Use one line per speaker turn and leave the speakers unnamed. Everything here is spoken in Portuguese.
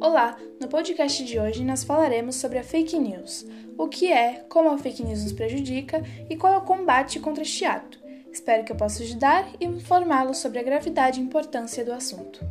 Olá! No podcast de hoje nós falaremos sobre a fake news, o que é, como a fake news nos prejudica e qual é o combate contra este ato. Espero que eu possa ajudar e informá-lo sobre a gravidade e importância do assunto.